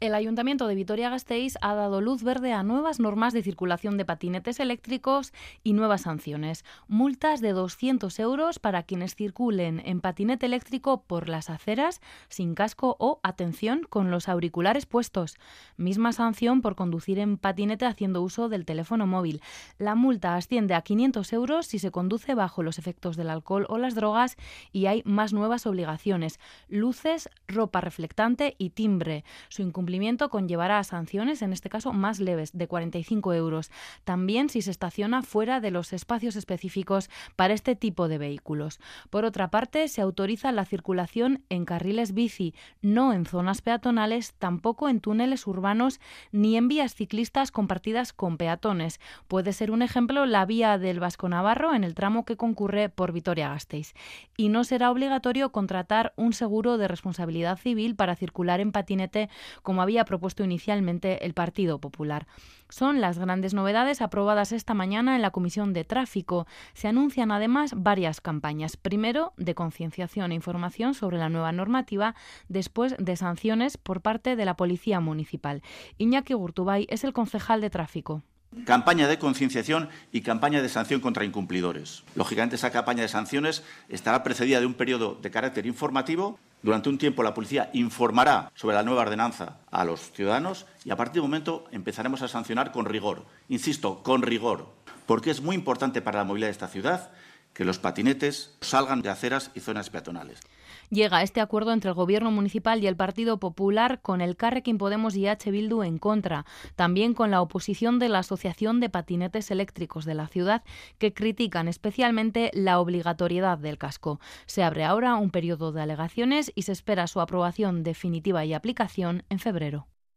El Ayuntamiento de Vitoria-Gasteiz ha dado luz verde a nuevas normas de circulación de patinetes eléctricos y nuevas sanciones. Multas de 200 euros para quienes circulen en patinete eléctrico por las aceras sin casco o, atención, con los auriculares puestos. Misma sanción por conducir en patinete haciendo uso del teléfono móvil. La multa asciende a 500 euros si se conduce bajo los efectos del alcohol o las drogas y hay más nuevas obligaciones. Luces, ropa reflectante y timbre. Su incumplimiento conllevará a sanciones, en este caso más leves, de 45 euros. También si se estaciona fuera de los espacios específicos para este tipo de vehículos. Por otra parte, se autoriza la circulación en carriles bici, no en zonas peatonales, tampoco en túneles urbanos ni en vías ciclistas compartidas con peatones. Puede ser un ejemplo la vía del Vasco Navarro en el tramo que concurre por Vitoria-Gasteiz. Y no será obligatorio contratar un seguro de responsabilidad civil para circular en patinete como había propuesto inicialmente el Partido Popular. Son las grandes novedades aprobadas esta mañana en la Comisión de Tráfico. Se anuncian además varias campañas. Primero, de concienciación e información sobre la nueva normativa, después de sanciones por parte de la Policía Municipal. Iñaki Gurtubay es el concejal de tráfico. Campaña de concienciación y campaña de sanción contra incumplidores. Lógicamente, esa campaña de sanciones estará precedida de un periodo de carácter informativo. Durante un tiempo, la policía informará sobre la nueva ordenanza a los ciudadanos y, a partir de momento, empezaremos a sancionar con rigor. Insisto, con rigor, porque es muy importante para la movilidad de esta ciudad que los patinetes salgan de aceras y zonas peatonales llega este acuerdo entre el Gobierno municipal y el Partido Popular con el Carrequín Podemos y H. Bildu en contra, también con la oposición de la Asociación de Patinetes Eléctricos de la ciudad, que critican especialmente la obligatoriedad del casco. Se abre ahora un periodo de alegaciones y se espera su aprobación definitiva y aplicación en febrero.